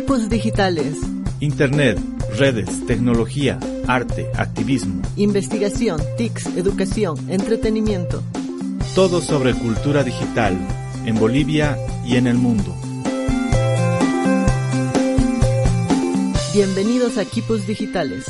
Equipos digitales. Internet, redes, tecnología, arte, activismo. Investigación, TICS, educación, entretenimiento. Todo sobre cultura digital en Bolivia y en el mundo. Bienvenidos a Equipos Digitales.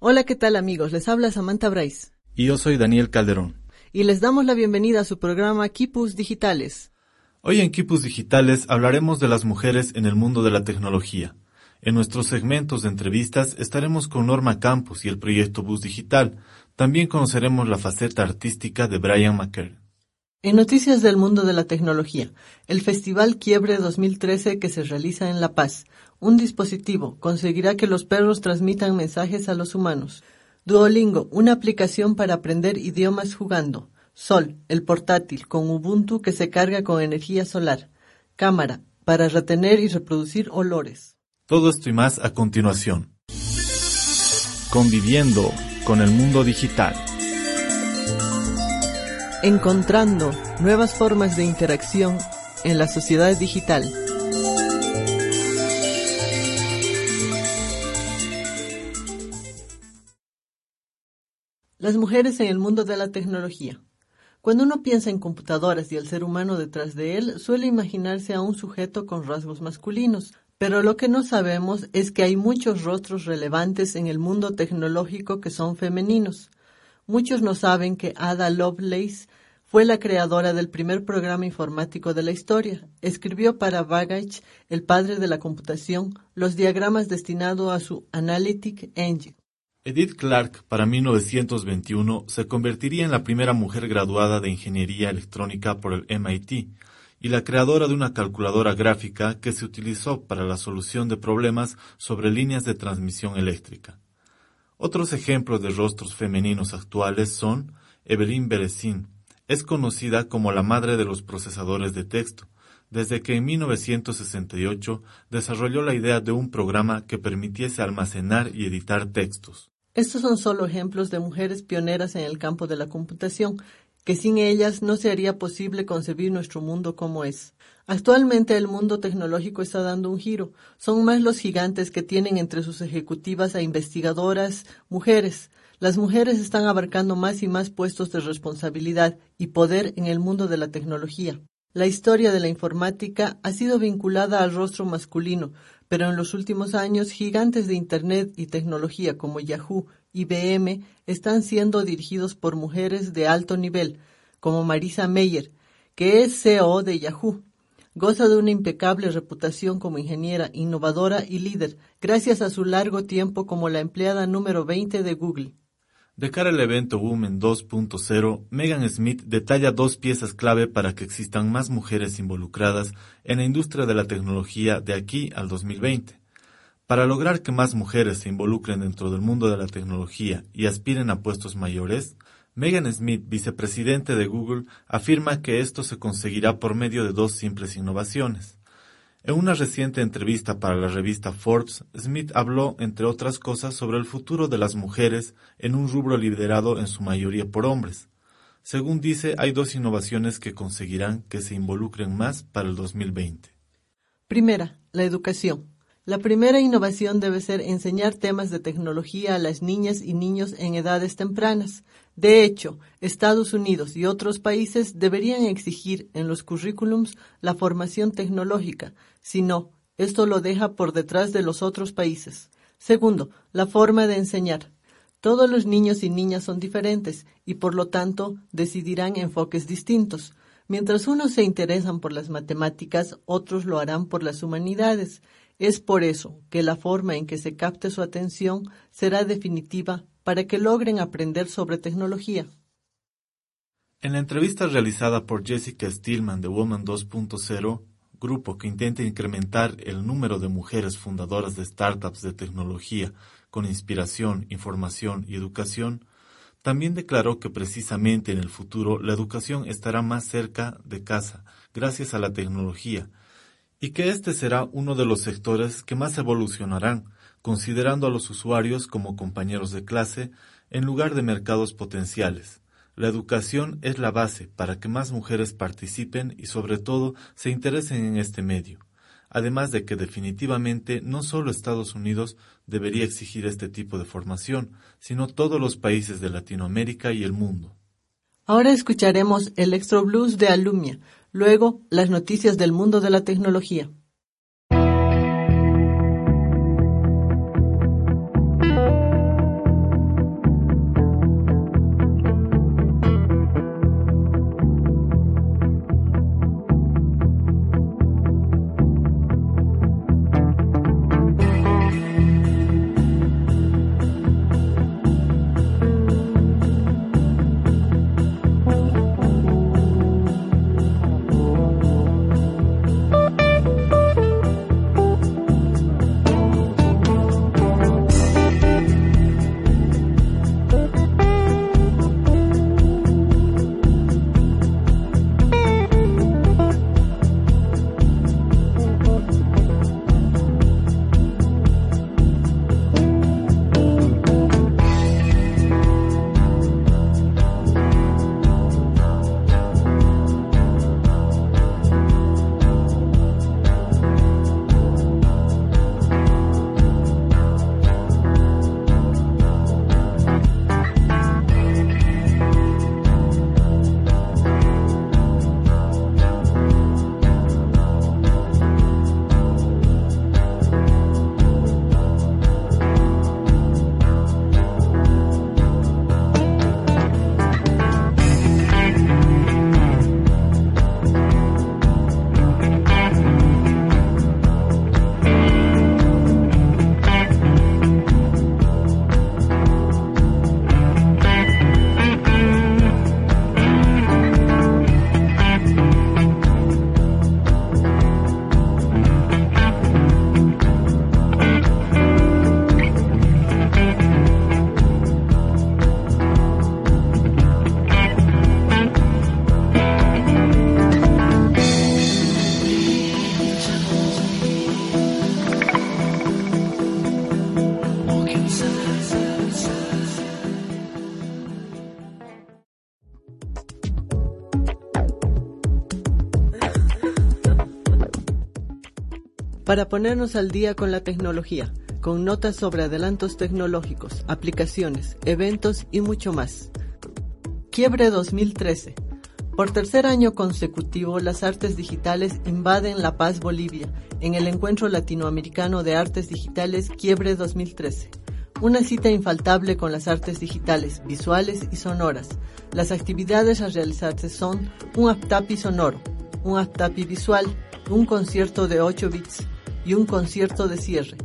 Hola, ¿qué tal amigos? Les habla Samantha Bryce. Y yo soy Daniel Calderón. Y les damos la bienvenida a su programa Kipus Digitales. Hoy en Kipus Digitales hablaremos de las mujeres en el mundo de la tecnología. En nuestros segmentos de entrevistas estaremos con Norma Campos y el proyecto Bus Digital. También conoceremos la faceta artística de Brian McKern. En noticias del mundo de la tecnología, el Festival Quiebre 2013 que se realiza en La Paz, un dispositivo conseguirá que los perros transmitan mensajes a los humanos. Duolingo, una aplicación para aprender idiomas jugando. Sol, el portátil con Ubuntu que se carga con energía solar. Cámara, para retener y reproducir olores. Todo esto y más a continuación. Conviviendo con el mundo digital encontrando nuevas formas de interacción en la sociedad digital. Las mujeres en el mundo de la tecnología. Cuando uno piensa en computadoras y el ser humano detrás de él, suele imaginarse a un sujeto con rasgos masculinos, pero lo que no sabemos es que hay muchos rostros relevantes en el mundo tecnológico que son femeninos. Muchos no saben que Ada Lovelace fue la creadora del primer programa informático de la historia. Escribió para Babbage, el padre de la computación, los diagramas destinados a su Analytic Engine. Edith Clark, para 1921, se convertiría en la primera mujer graduada de ingeniería electrónica por el MIT y la creadora de una calculadora gráfica que se utilizó para la solución de problemas sobre líneas de transmisión eléctrica. Otros ejemplos de rostros femeninos actuales son Evelyn Beresin, es conocida como la madre de los procesadores de texto, desde que en 1968 desarrolló la idea de un programa que permitiese almacenar y editar textos. Estos son solo ejemplos de mujeres pioneras en el campo de la computación, que sin ellas no sería posible concebir nuestro mundo como es. Actualmente el mundo tecnológico está dando un giro. Son más los gigantes que tienen entre sus ejecutivas a investigadoras mujeres. Las mujeres están abarcando más y más puestos de responsabilidad y poder en el mundo de la tecnología. La historia de la informática ha sido vinculada al rostro masculino, pero en los últimos años gigantes de Internet y tecnología como Yahoo, IBM están siendo dirigidos por mujeres de alto nivel, como Marisa Meyer, que es CEO de Yahoo. Goza de una impecable reputación como ingeniera, innovadora y líder, gracias a su largo tiempo como la empleada número 20 de Google. De cara al evento Women 2.0, Megan Smith detalla dos piezas clave para que existan más mujeres involucradas en la industria de la tecnología de aquí al 2020. Para lograr que más mujeres se involucren dentro del mundo de la tecnología y aspiren a puestos mayores, Megan Smith, vicepresidente de Google, afirma que esto se conseguirá por medio de dos simples innovaciones. En una reciente entrevista para la revista Forbes, Smith habló, entre otras cosas, sobre el futuro de las mujeres en un rubro liderado en su mayoría por hombres. Según dice, hay dos innovaciones que conseguirán que se involucren más para el 2020. Primera, la educación. La primera innovación debe ser enseñar temas de tecnología a las niñas y niños en edades tempranas. De hecho, Estados Unidos y otros países deberían exigir en los currículums la formación tecnológica, si no, esto lo deja por detrás de los otros países. Segundo, la forma de enseñar. Todos los niños y niñas son diferentes y por lo tanto decidirán enfoques distintos. Mientras unos se interesan por las matemáticas, otros lo harán por las humanidades. Es por eso que la forma en que se capte su atención será definitiva para que logren aprender sobre tecnología. En la entrevista realizada por Jessica Stillman de Woman 2.0, grupo que intenta incrementar el número de mujeres fundadoras de startups de tecnología con inspiración, información y educación, también declaró que precisamente en el futuro la educación estará más cerca de casa gracias a la tecnología y que este será uno de los sectores que más evolucionarán, considerando a los usuarios como compañeros de clase en lugar de mercados potenciales. La educación es la base para que más mujeres participen y sobre todo se interesen en este medio. Además de que definitivamente no solo Estados Unidos debería exigir este tipo de formación, sino todos los países de Latinoamérica y el mundo. Ahora escucharemos el Extra Blues de Alumnia, luego las noticias del mundo de la tecnología. Para ponernos al día con la tecnología, con notas sobre adelantos tecnológicos, aplicaciones, eventos y mucho más. Quiebre 2013. Por tercer año consecutivo, las artes digitales invaden La Paz, Bolivia, en el Encuentro Latinoamericano de Artes Digitales Quiebre 2013. Una cita infaltable con las artes digitales, visuales y sonoras. Las actividades a realizarse son un aptapi sonoro, un aptapi visual, un concierto de 8 bits, y un concierto de cierre.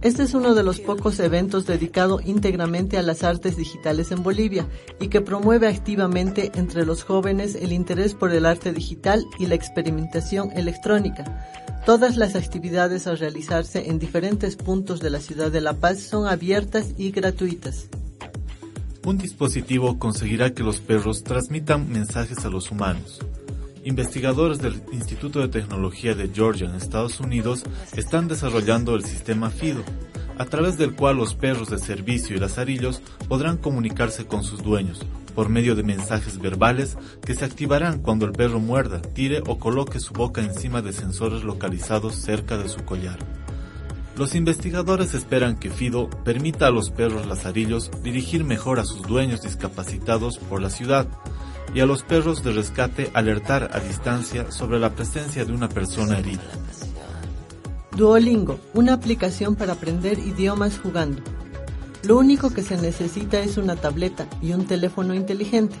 Este es uno de los pocos eventos dedicado íntegramente a las artes digitales en Bolivia y que promueve activamente entre los jóvenes el interés por el arte digital y la experimentación electrónica. Todas las actividades a realizarse en diferentes puntos de la ciudad de La Paz son abiertas y gratuitas. Un dispositivo conseguirá que los perros transmitan mensajes a los humanos. Investigadores del Instituto de Tecnología de Georgia en Estados Unidos están desarrollando el sistema FIDO, a través del cual los perros de servicio y lazarillos podrán comunicarse con sus dueños por medio de mensajes verbales que se activarán cuando el perro muerda, tire o coloque su boca encima de sensores localizados cerca de su collar. Los investigadores esperan que Fido permita a los perros lazarillos dirigir mejor a sus dueños discapacitados por la ciudad, y a los perros de rescate alertar a distancia sobre la presencia de una persona herida. Duolingo, una aplicación para aprender idiomas jugando. Lo único que se necesita es una tableta y un teléfono inteligente.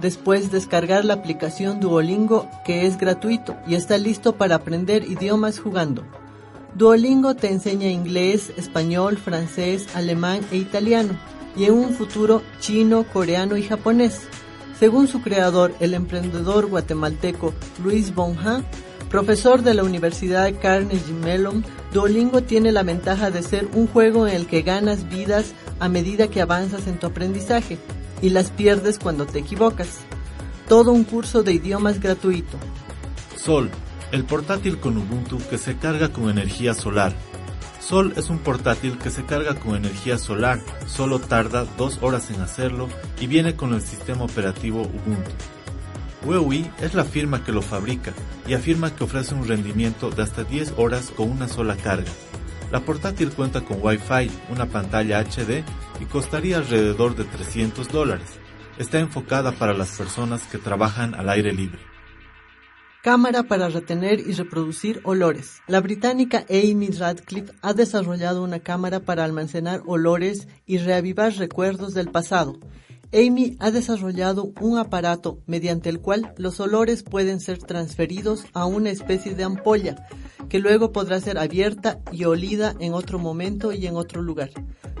Después descargar la aplicación Duolingo que es gratuito y está listo para aprender idiomas jugando. Duolingo te enseña inglés, español, francés, alemán e italiano y en un futuro chino, coreano y japonés. Según su creador, el emprendedor guatemalteco Luis Bonja, profesor de la Universidad Carnegie Mellon, Duolingo tiene la ventaja de ser un juego en el que ganas vidas a medida que avanzas en tu aprendizaje y las pierdes cuando te equivocas. Todo un curso de idiomas gratuito. Sol, el portátil con Ubuntu que se carga con energía solar. Sol es un portátil que se carga con energía solar, solo tarda dos horas en hacerlo y viene con el sistema operativo Ubuntu. Huawei es la firma que lo fabrica y afirma que ofrece un rendimiento de hasta 10 horas con una sola carga. La portátil cuenta con Wi-Fi, una pantalla HD y costaría alrededor de 300 dólares. Está enfocada para las personas que trabajan al aire libre. Cámara para retener y reproducir olores. La británica Amy Radcliffe ha desarrollado una cámara para almacenar olores y reavivar recuerdos del pasado. Amy ha desarrollado un aparato mediante el cual los olores pueden ser transferidos a una especie de ampolla que luego podrá ser abierta y olida en otro momento y en otro lugar.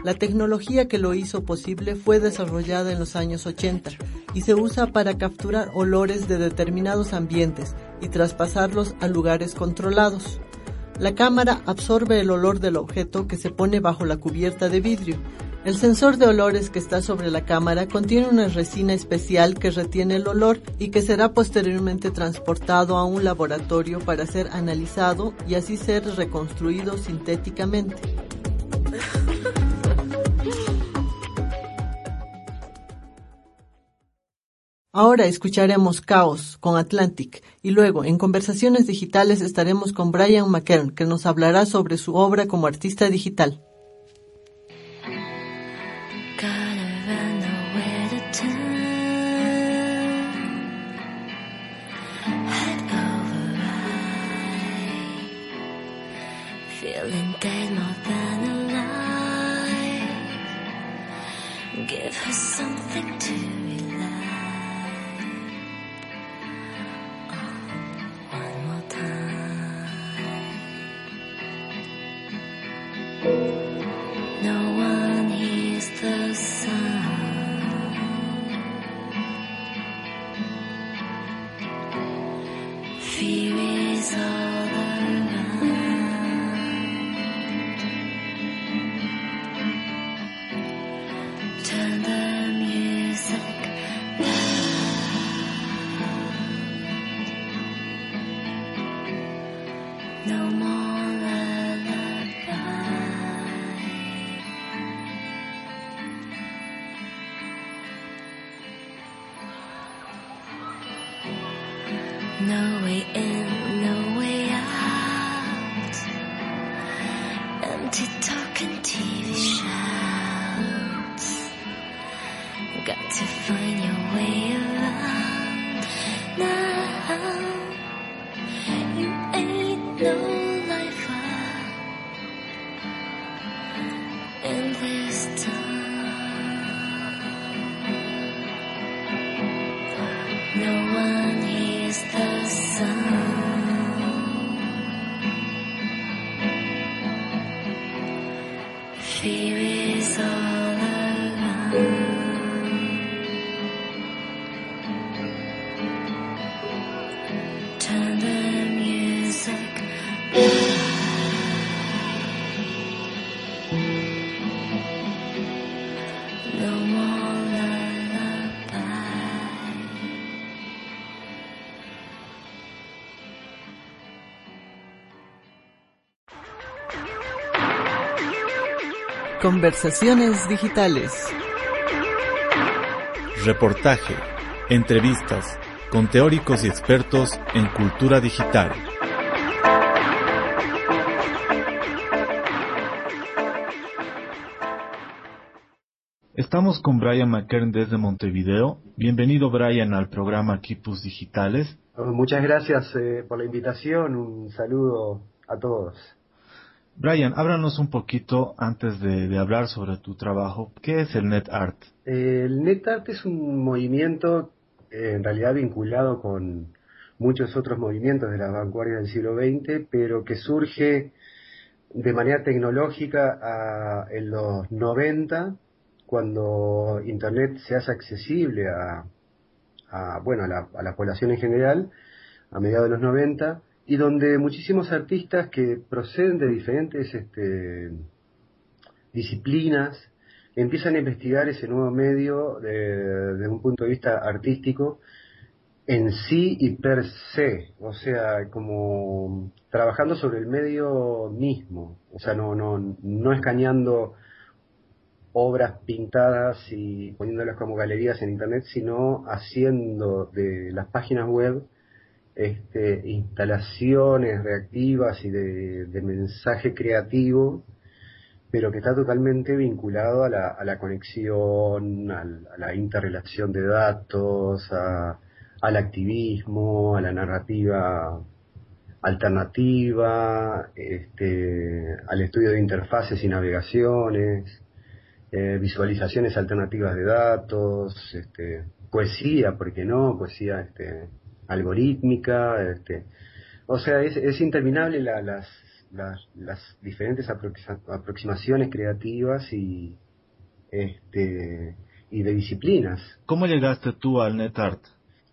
La tecnología que lo hizo posible fue desarrollada en los años 80 y se usa para capturar olores de determinados ambientes y traspasarlos a lugares controlados. La cámara absorbe el olor del objeto que se pone bajo la cubierta de vidrio. El sensor de olores que está sobre la cámara contiene una resina especial que retiene el olor y que será posteriormente transportado a un laboratorio para ser analizado y así ser reconstruido sintéticamente. Ahora escucharemos Caos con Atlantic y luego en conversaciones digitales estaremos con Brian McKern que nos hablará sobre su obra como artista digital. Conversaciones digitales. Reportaje, entrevistas con teóricos y expertos en cultura digital. Estamos con Brian McKern desde Montevideo. Bienvenido Brian al programa Kipus Digitales. Muchas gracias eh, por la invitación. Un saludo a todos. Brian, háblanos un poquito antes de, hablar sobre tu trabajo. ¿Qué es el NetArt? El NetArt es un movimiento eh, en realidad vinculado con muchos otros movimientos de la vanguardia del siglo XX, pero que surge de manera tecnológica en los 90, cuando Internet se hace accesible a, bueno, a la, a la población en general, a mediados de los 90, y donde muchísimos artistas que proceden de diferentes este, disciplinas empiezan a investigar ese nuevo medio desde un punto de vista artístico en sí y per se, o sea, como trabajando sobre el medio mismo, o sea, no, no, no escaneando obras pintadas y poniéndolas como galerías en internet, sino haciendo de las páginas web este, instalaciones reactivas y de, mensaje creativo, pero que está totalmente vinculado a la, a la conexión, a la interrelación de datos, al activismo, a la narrativa alternativa, este, al estudio de interfaces y navegaciones, eh, visualizaciones alternativas de datos, este, poesía, ¿por qué no? Poesía algorítmica, este, o sea, es, es interminable las, las, las, diferentes aproximaciones creativas y, este, y de disciplinas. ¿Cómo llegaste tú al NetArt?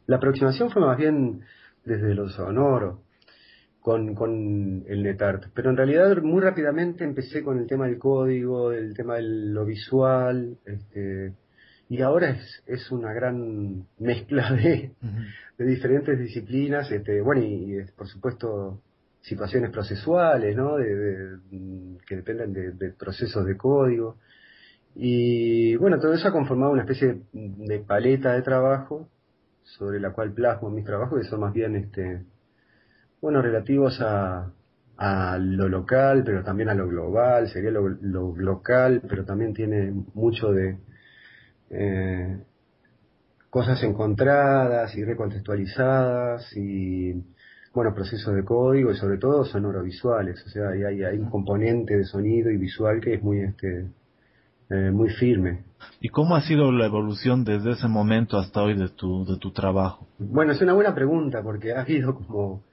La aproximación fue más bien desde lo sonoro con, con el NetArt, pero en realidad muy rápidamente empecé con el tema del código, el tema de lo visual, este, y ahora es, es una gran mezcla de, de diferentes disciplinas, este, bueno, y, por supuesto situaciones procesuales, ¿no? De, que dependen de, procesos de código. Y bueno, todo eso ha conformado una especie de paleta de trabajo sobre la cual plasmo mis trabajos, que son más bien, este, bueno, relativos a, a lo local, pero también a lo global, sería lo, lo local, pero también tiene mucho de eh, cosas encontradas y recontextualizadas y bueno, procesos de código y sobre todo sonorovisuales, o sea, hay, hay un componente de sonido y visual que es muy este eh, muy firme. ¿Y cómo ha sido la evolución desde ese momento hasta hoy de tu, de tu trabajo? Bueno, es una buena pregunta porque ha habido como,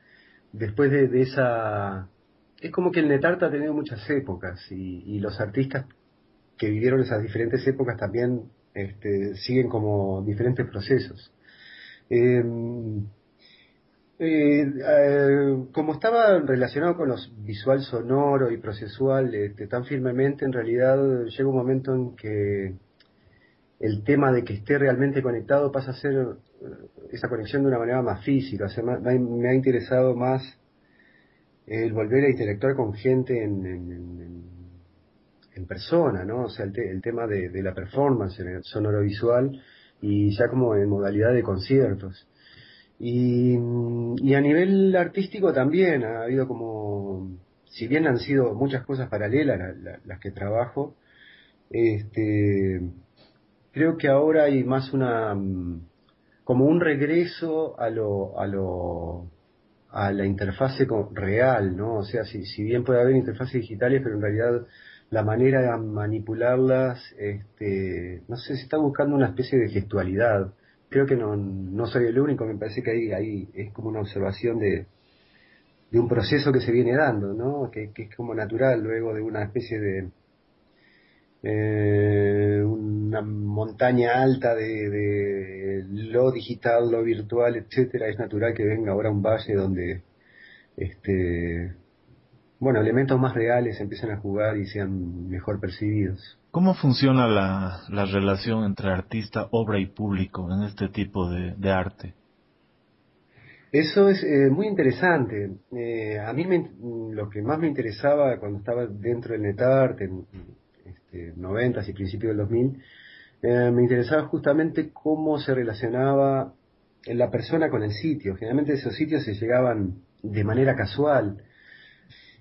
después de, esa, es como que el NetArt ha tenido muchas épocas y, y los artistas que vivieron esas diferentes épocas también este, siguen como diferentes procesos. Em, eh, eh, como estaba relacionado con los visual sonoro y procesual este, tan firmemente, en realidad llega un momento en que el tema de que esté realmente conectado pasa a ser eh, esa conexión de una manera más física. O sea, me, ha interesado más el volver a interactuar con gente en en persona, ¿no? O sea, el, tema de, la performance en el sonorovisual y ya como en modalidad de conciertos. Y, a nivel artístico también ha habido como, si bien han sido muchas cosas paralelas las que trabajo, este, creo que ahora hay más una, como un regreso a lo, a lo, a la interfase real, ¿no? O sea, si, si bien puede haber interfaces digitales, pero en realidad la manera de manipularlas, este, no sé, se está buscando una especie de gestualidad. Creo que no, no soy el único, me parece que ahí, ahí es como una observación de, de un proceso que se viene dando, ¿no? Que, es como natural luego de una especie de eh, una montaña alta de, de, lo digital, lo virtual, etcétera, es natural que venga ahora un valle donde este bueno, elementos más reales empiezan a jugar y sean mejor percibidos. ¿Cómo funciona la, la relación entre artista, obra y público en este tipo de, arte? Eso es eh, muy interesante. Eh, a mí me, lo que más me interesaba cuando estaba dentro del NetArt, en este, 90 y principios del 2000, eh, me interesaba justamente cómo se relacionaba la persona con el sitio. Generalmente esos sitios se llegaban de manera casual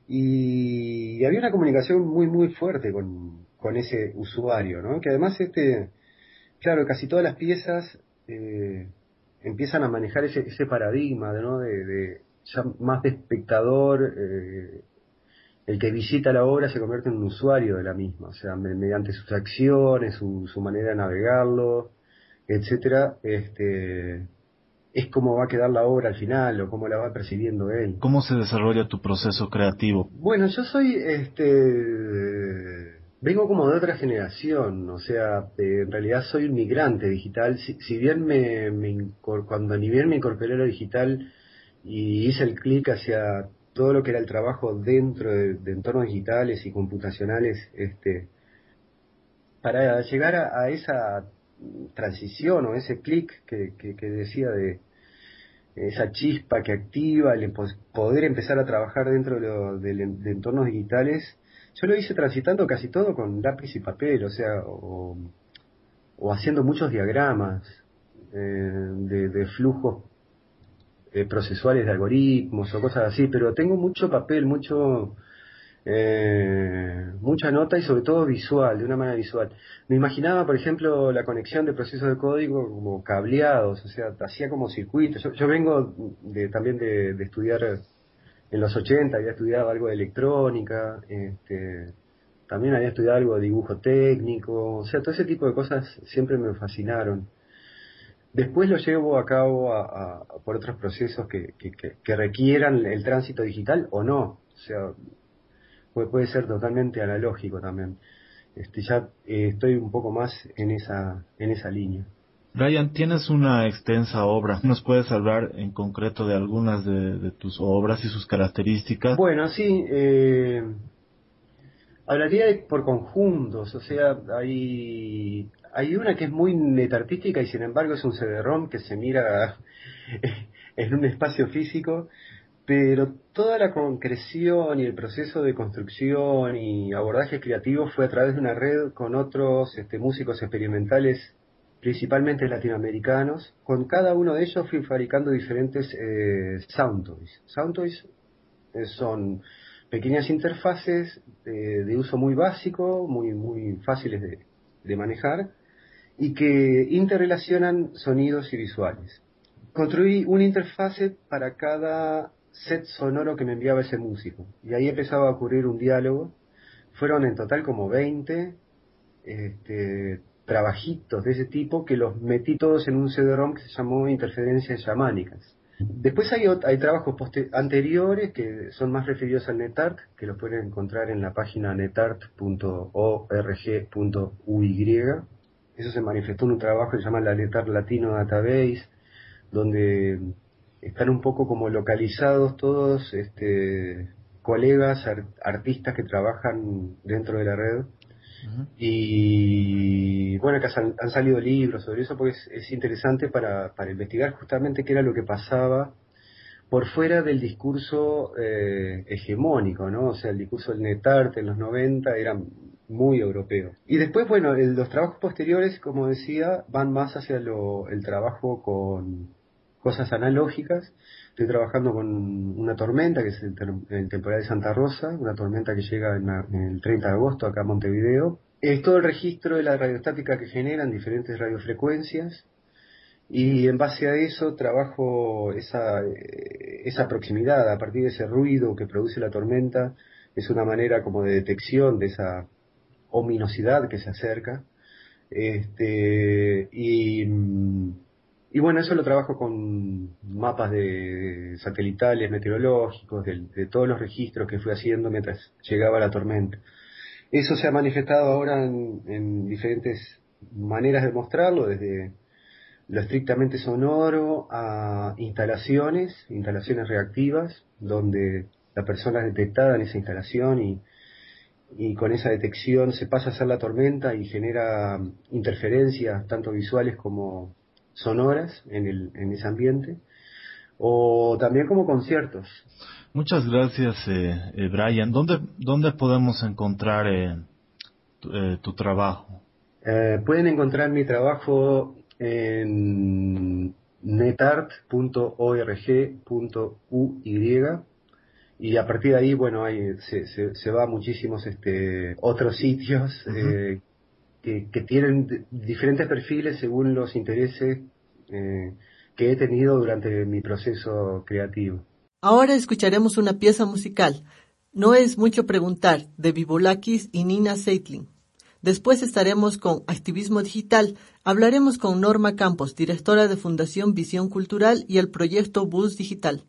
y había una comunicación muy muy fuerte con, con ese usuario, ¿no? Que además este, claro, casi todas las piezas eh, empiezan a manejar ese, ese paradigma, ¿no? De, de ya más de espectador, eh, el que visita la obra se convierte en un usuario de la misma, o sea, mediante sus acciones, su, su manera de navegarlo, etcétera, este, es cómo va a quedar la obra al final o cómo la va percibiendo él. ¿Cómo se desarrolla tu proceso creativo? Bueno, yo soy, este, vengo como de otra generación, o sea, en realidad soy un migrante digital. Si, bien me, cuando ni bien me incorporé a lo digital y hice el clic hacia todo lo que era el trabajo dentro de, entornos digitales y computacionales, este, para llegar a esa transición o ese clic que, que, decía de, esa chispa que activa el poder empezar a trabajar dentro de, entornos digitales, yo lo hice transitando casi todo con lápiz y papel, o sea, o, haciendo muchos diagramas eh, de, de, flujos eh, procesuales de algoritmos o cosas así, pero tengo mucho papel, mucho eh, mucha nota y sobre todo visual, de una manera visual. Me imaginaba, por ejemplo, la conexión de procesos de código como cableados, o sea, hacía como circuitos. Yo, vengo de, también de, estudiar en los 80, había estudiado algo de electrónica, este, también había estudiado algo de dibujo técnico, o sea, todo ese tipo de cosas siempre me fascinaron. Después lo llevo a cabo a, por otros procesos que, requieran el tránsito digital o no. O sea, puede, ser totalmente analógico también. Este, ya eh, estoy un poco más en esa, en esa línea. Brian, tienes una extensa obra. ¿Nos puedes hablar en concreto de algunas de, tus obras y sus características? Bueno, sí. Eh, hablaría por conjuntos. O sea, hay, hay una que es muy netartística y sin embargo es un CD-ROM que se mira en un espacio físico pero toda la concreción y el proceso de construcción y abordaje creativo fue a través de una red con otros este, músicos experimentales, principalmente latinoamericanos. Con cada uno de ellos fui fabricando diferentes eh, sound toys. Sound toys eh, son pequeñas interfaces eh, de uso muy básico, muy, muy fáciles de, de manejar y que interrelacionan sonidos y visuales. Construí una interfase para cada set sonoro que me enviaba ese músico. Y ahí empezaba a ocurrir un diálogo. Fueron en total como 20 este, trabajitos de ese tipo que los metí todos en un CD-ROM que se llamó Interferencias Chamánicas. Después hay, hay trabajos anteriores que son más referidos al NetArt, que los pueden encontrar en la página netart.org.uy. Eso se manifestó en un trabajo que se llama la NetArt Latino Database, donde están un poco como localizados todos este, colegas, artistas que trabajan dentro de la red. Y bueno, que han, salido libros sobre eso porque es, interesante para, para, investigar justamente qué era lo que pasaba por fuera del discurso eh, hegemónico, ¿no? O sea, el discurso del netarte en los 90 era muy europeo. Y después, bueno, los trabajos posteriores, como decía, van más hacia lo, el trabajo con, cosas analógicas. Estoy trabajando con una tormenta, que es el, temporal de Santa Rosa, una tormenta que llega en, el 30 de agosto acá a Montevideo. Es todo el registro de la radiostática que generan diferentes radiofrecuencias y en base a eso trabajo esa, esa proximidad, a partir de ese ruido que produce la tormenta, es una manera como de detección de esa ominosidad que se acerca. Este, y y bueno, eso lo trabajo con mapas de satelitales, meteorológicos, de, todos los registros que fui haciendo mientras llegaba la tormenta. Eso se ha manifestado ahora en, diferentes maneras de mostrarlo, desde lo estrictamente sonoro a instalaciones, instalaciones reactivas, donde la persona es detectada en esa instalación y, y con esa detección se pasa a ser la tormenta y genera interferencias tanto visuales como sonoras en, el, en ese ambiente, o también como conciertos. Muchas gracias, eh, eh Brian. ¿Dónde, ¿Dónde podemos encontrar eh, eh, tu, trabajo? pueden encontrar mi trabajo en netart.org.uy y a partir de ahí, bueno, hay, se, se, va a muchísimos este, otros sitios que, tienen diferentes perfiles según los intereses eh, que he tenido durante mi proceso creativo. Ahora escucharemos una pieza musical. No es mucho preguntar, de Vivolakis y Nina Seitling. Después estaremos con Activismo Digital. Hablaremos con Norma Campos, directora de Fundación Visión Cultural y el proyecto Bus Digital.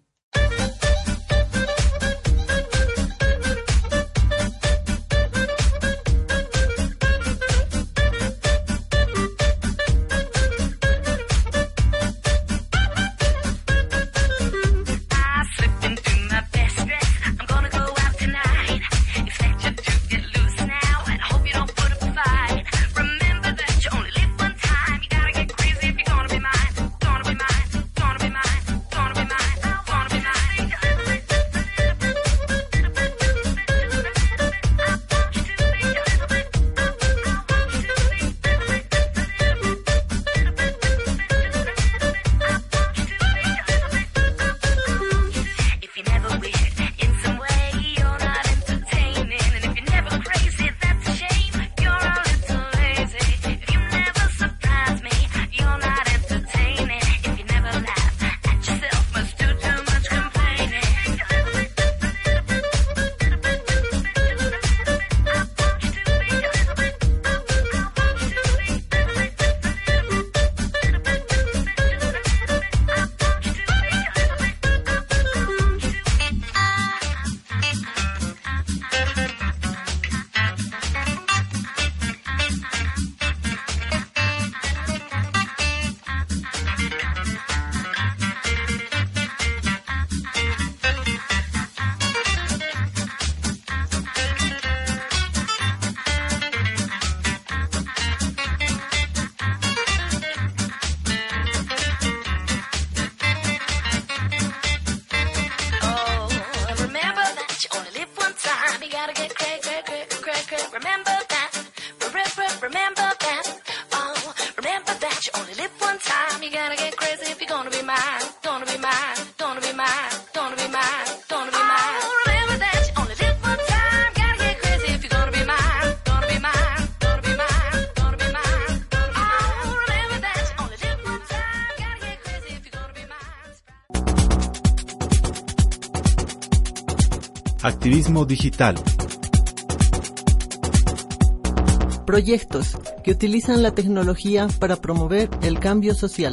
Activismo digital. Proyectos que utilizan la tecnología para promover el cambio social.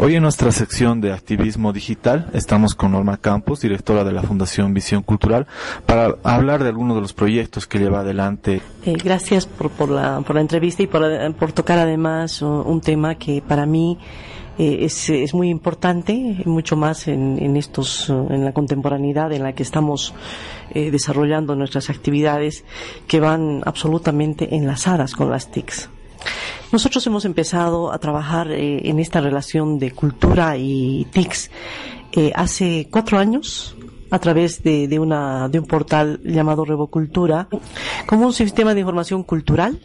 Hoy en nuestra sección de activismo digital estamos con Norma Campos, directora de la Fundación Visión Cultural, para hablar de algunos de los proyectos que lleva adelante. Eh, gracias por, la, entrevista y por, tocar además un tema que para mí eh, es, es, muy importante, mucho más en, en, estos, en la contemporaneidad en la que estamos eh, desarrollando nuestras actividades que van absolutamente enlazadas con las TICs. Nosotros hemos empezado a trabajar eh, en esta relación de cultura y TICs hace cuatro años, a través de, de, una, de un portal llamado Revocultura, como un sistema de información cultural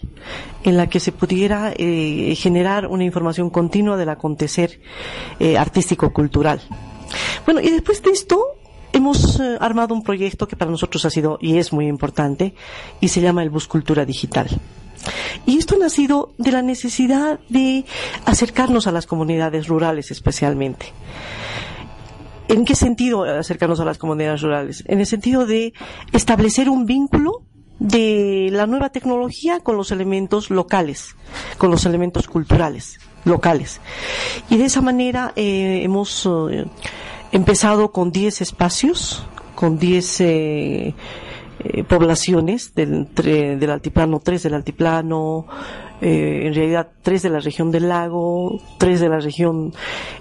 en la que se pudiera eh, generar una información continua del acontecer eh, artístico-cultural. Bueno, y después de esto, hemos eh, armado un proyecto que para nosotros ha sido y es muy importante y se llama el Bus Cultura Digital. Y esto ha nacido de la necesidad de acercarnos a las comunidades rurales especialmente. ¿En qué sentido acercarnos a las comunidades rurales? En el sentido de establecer un vínculo de la nueva tecnología con los elementos locales, con los elementos culturales locales. Y de esa manera eh, hemos eh, empezado con 10 espacios, con 10 eh, poblaciones del, del, altiplano, 3 del altiplano, en realidad 3 de la región del lago, 3 de la región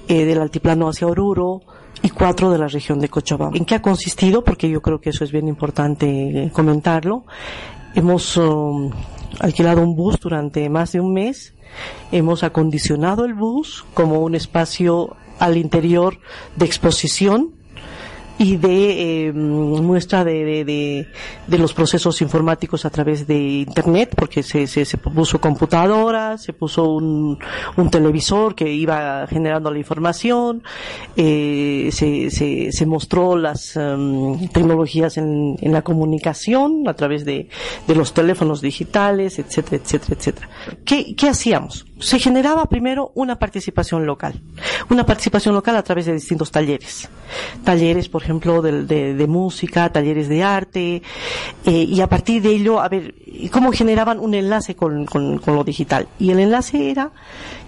del altiplano hacia Oruro, y cuatro de la región de Cochabamba. ¿En qué ha consistido? Porque yo creo que eso es bien importante eh, comentarlo. Hemos um, alquilado un bus durante más de un mes. Hemos acondicionado el bus como un espacio al interior de exposición y de eh, muestra de, de, de, los procesos informáticos a través de Internet, porque se, se, se puso computadora, se puso un, un, televisor que iba generando la información, eh, se, se, se, mostró las um, tecnologías en, en, la comunicación a través de, de los teléfonos digitales, etcétera, etcétera, etcétera. ¿Qué, ¿Qué hacíamos? Se generaba primero una participación local, una participación local a través de distintos talleres. Talleres, por de, de, música, talleres de arte, eh, y a partir de ello, a ver, cómo generaban un enlace con, lo digital. Y el enlace era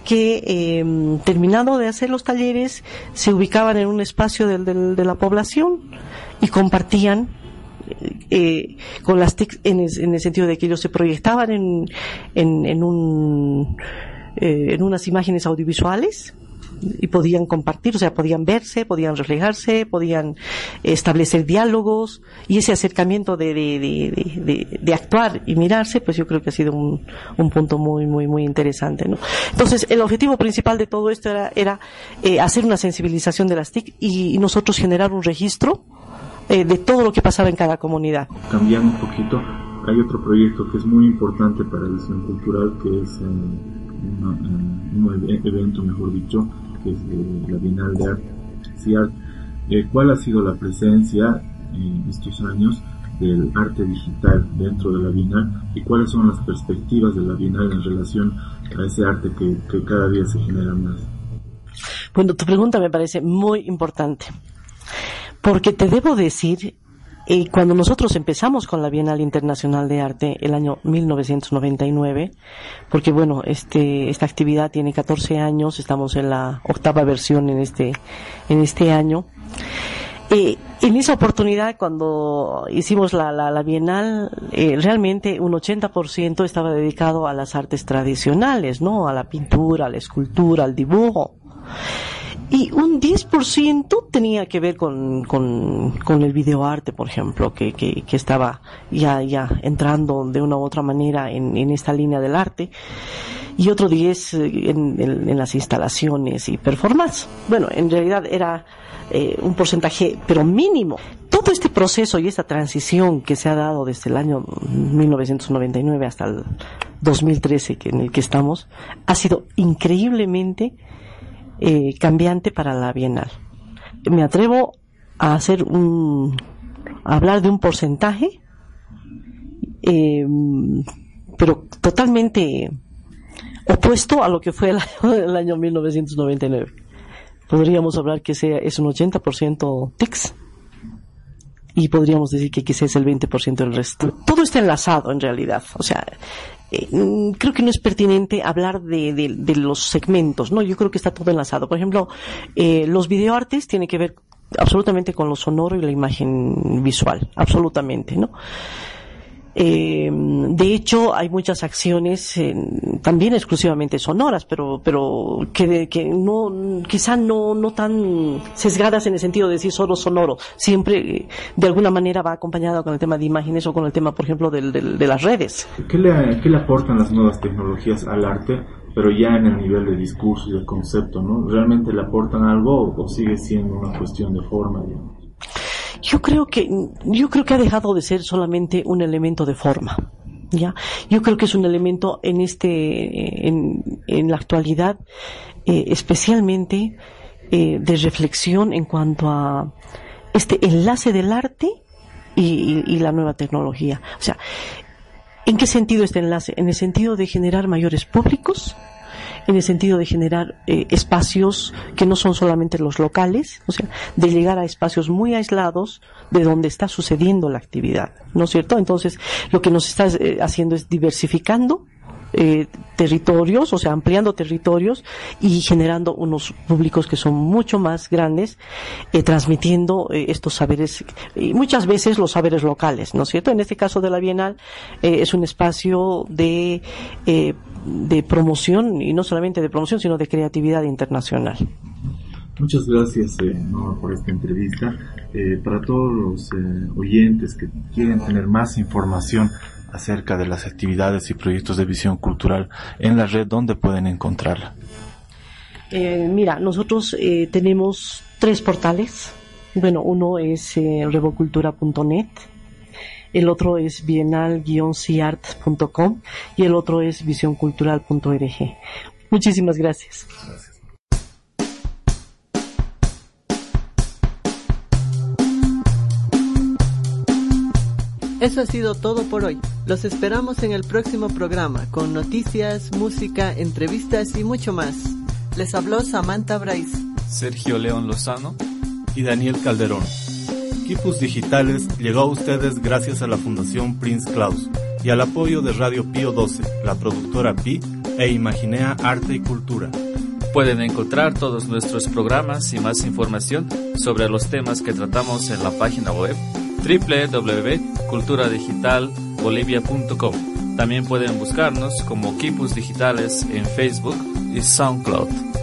que, eh, terminado de hacer los talleres, se ubicaban en un espacio del, del, de la población y compartían eh, con las TIC en, el sentido de que ellos se proyectaban en, en, en eh, en unas imágenes audiovisuales y podían compartir, o sea, podían verse, podían reflejarse, podían establecer diálogos y ese acercamiento de, de, de, actuar y mirarse, pues yo creo que ha sido un, un, punto muy, muy, muy interesante, ¿no? Entonces, el objetivo principal de todo esto era, era eh, hacer una sensibilización de las TIC y, nosotros generar un registro eh, de todo lo que pasaba en cada comunidad. Cambiando un poquito, hay otro proyecto que es muy importante para la visión cultural, que es un evento, mejor dicho, que es la Bienal de Arte. Eh, ¿Cuál ha sido la presencia en estos años del arte digital dentro de la Bienal y cuáles son las perspectivas de la Bienal en relación a ese arte que cada día se genera más? Bueno, tu pregunta me parece muy importante, porque te debo decir y cuando nosotros empezamos con la Bienal Internacional de Arte el año 1999, porque bueno, este, esta actividad tiene 14 años, estamos en la octava versión en este, en este año. Eh, en esa oportunidad, cuando hicimos la, la, la Bienal, eh, realmente un 80% estaba dedicado a las artes tradicionales, ¿no? A la pintura, a la escultura, al dibujo y un 10% tenía que ver con, con, el videoarte, por ejemplo, que, que, estaba ya, ya entrando de una u otra manera en, esta línea del arte, y otro 10 eh, en, en, en las instalaciones y performance. Bueno, en realidad era eh, un porcentaje, pero mínimo. todo este proceso y esta transición que se ha dado desde el año 1999 hasta el 2013 que, en el que estamos ha sido increíblemente eh, cambiante para la Bienal. Me atrevo a hacer un, hablar de un porcentaje, eh, pero totalmente opuesto a lo que fue el año, el año 1999. Podríamos hablar que sea, es un 80% TICS y podríamos decir que quizás es el 20% del resto. Todo está enlazado en realidad. O sea, eh, mm, creo que no es pertinente hablar de, de, los segmentos, ¿no? Yo creo que está todo enlazado. Por ejemplo, eh, los videoartes tienen que ver absolutamente con lo sonoro y la imagen visual, absolutamente, ¿no? Eh, de hecho, hay muchas acciones también exclusivamente sonoras, pero, pero que, que no, quizá no, no tan sesgadas en el sentido de decir solo sonoro. Siempre, eh, de alguna manera, va acompañado con el tema de imágenes o con el tema, por ejemplo, del, de las redes. ¿Qué le, ¿Qué le aportan las nuevas tecnologías al arte? pero ya en el nivel de discurso y de concepto, ¿no? ¿Realmente le aportan algo o sigue siendo una cuestión de forma, digamos? Yo creo que, yo creo que ha dejado de ser solamente un elemento de forma. ¿Ya? Yo creo que es un elemento en este, en, la actualidad, eh, especialmente eh, de reflexión en cuanto a este enlace del arte y, la nueva tecnología. O sea, ¿en qué sentido este enlace? En el sentido de generar mayores públicos, en el sentido de generar eh, espacios que no son solamente los locales, o sea, de llegar a espacios muy aislados de donde está sucediendo la actividad, ¿no es cierto? Entonces, lo que nos está eh, haciendo es diversificando eh, territorios, o sea, ampliando territorios y generando unos públicos que son mucho más grandes, eh, transmitiendo eh, estos saberes, y muchas veces los saberes locales, ¿no es cierto? En este caso de la Bienal eh, es un espacio de, de promoción, y no solamente de promoción, sino de creatividad internacional. Muchas gracias por esta entrevista. para todos los oyentes que quieren tener más información acerca de las actividades y proyectos de visión cultural en la red, ¿dónde pueden encontrarla? Eh, mira, nosotros eh, tenemos tres portales. Bueno, uno es eh, revocultura.net, el otro es bienal-ciart.com y el otro es visioncultural.org. Muchísimas gracias. gracias. Eso ha sido todo por hoy. Los esperamos en el próximo programa con noticias, música, entrevistas y mucho más. Les habló Samantha Bryce, Sergio León Lozano y Daniel Calderón. Kipus Digitales llegó a ustedes gracias a la Fundación Prince Claus y al apoyo de Radio Pío 12, la productora Pi e Imaginea Arte y Cultura. Pueden encontrar todos nuestros programas y más información sobre los temas que tratamos en la página web www.culturadigitalbolivia.com. También pueden buscarnos como Kipus Digitales en Facebook y SoundCloud.